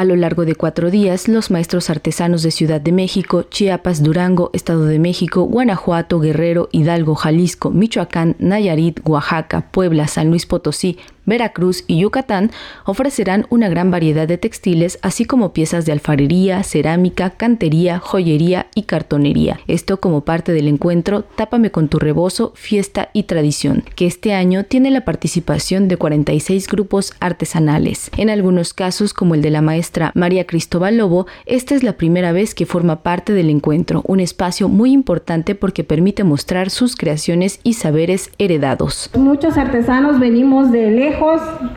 A lo largo de cuatro días, los maestros artesanos de Ciudad de México, Chiapas, Durango, Estado de México, Guanajuato, Guerrero, Hidalgo, Jalisco, Michoacán, Nayarit, Oaxaca, Puebla, San Luis Potosí, Veracruz y Yucatán ofrecerán una gran variedad de textiles, así como piezas de alfarería, cerámica, cantería, joyería y cartonería. Esto como parte del encuentro Tápame con tu rebozo, fiesta y tradición, que este año tiene la participación de 46 grupos artesanales. En algunos casos, como el de la maestra María Cristóbal Lobo, esta es la primera vez que forma parte del encuentro, un espacio muy importante porque permite mostrar sus creaciones y saberes heredados. Muchos artesanos venimos de lejos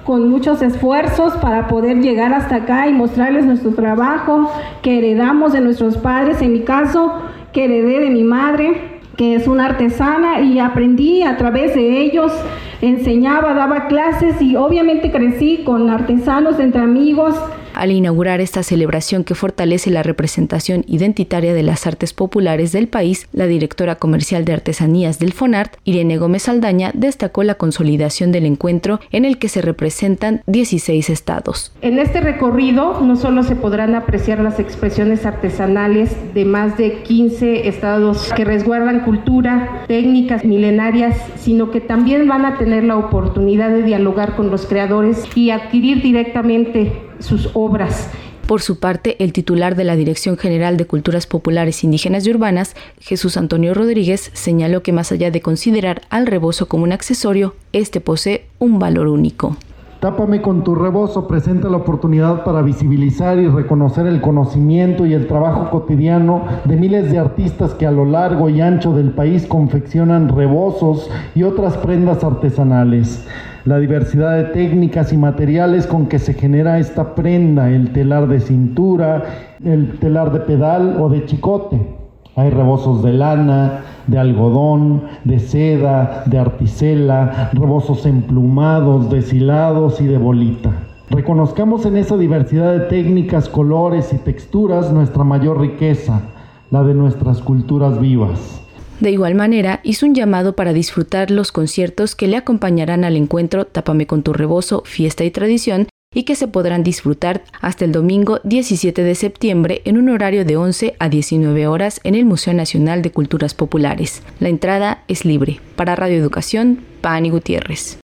con muchos esfuerzos para poder llegar hasta acá y mostrarles nuestro trabajo que heredamos de nuestros padres, en mi caso, que heredé de mi madre, que es una artesana y aprendí a través de ellos, enseñaba, daba clases y obviamente crecí con artesanos entre amigos al inaugurar esta celebración que fortalece la representación identitaria de las artes populares del país, la directora comercial de artesanías del FONART, Irene Gómez Aldaña, destacó la consolidación del encuentro en el que se representan 16 estados. En este recorrido no solo se podrán apreciar las expresiones artesanales de más de 15 estados que resguardan cultura, técnicas milenarias, sino que también van a tener la oportunidad de dialogar con los creadores y adquirir directamente sus obras. Por su parte, el titular de la Dirección General de Culturas Populares Indígenas y Urbanas, Jesús Antonio Rodríguez, señaló que más allá de considerar al rebozo como un accesorio, este posee un valor único. Tápame con tu rebozo presenta la oportunidad para visibilizar y reconocer el conocimiento y el trabajo cotidiano de miles de artistas que a lo largo y ancho del país confeccionan rebozos y otras prendas artesanales. La diversidad de técnicas y materiales con que se genera esta prenda, el telar de cintura, el telar de pedal o de chicote hay rebozos de lana, de algodón, de seda, de articela, rebozos emplumados, deshilados y de bolita. Reconozcamos en esa diversidad de técnicas, colores y texturas nuestra mayor riqueza, la de nuestras culturas vivas. De igual manera, hizo un llamado para disfrutar los conciertos que le acompañarán al encuentro Tápame con tu rebozo, fiesta y tradición, y que se podrán disfrutar hasta el domingo 17 de septiembre en un horario de 11 a 19 horas en el Museo Nacional de Culturas Populares. La entrada es libre. Para Radio Educación, Pani Gutiérrez.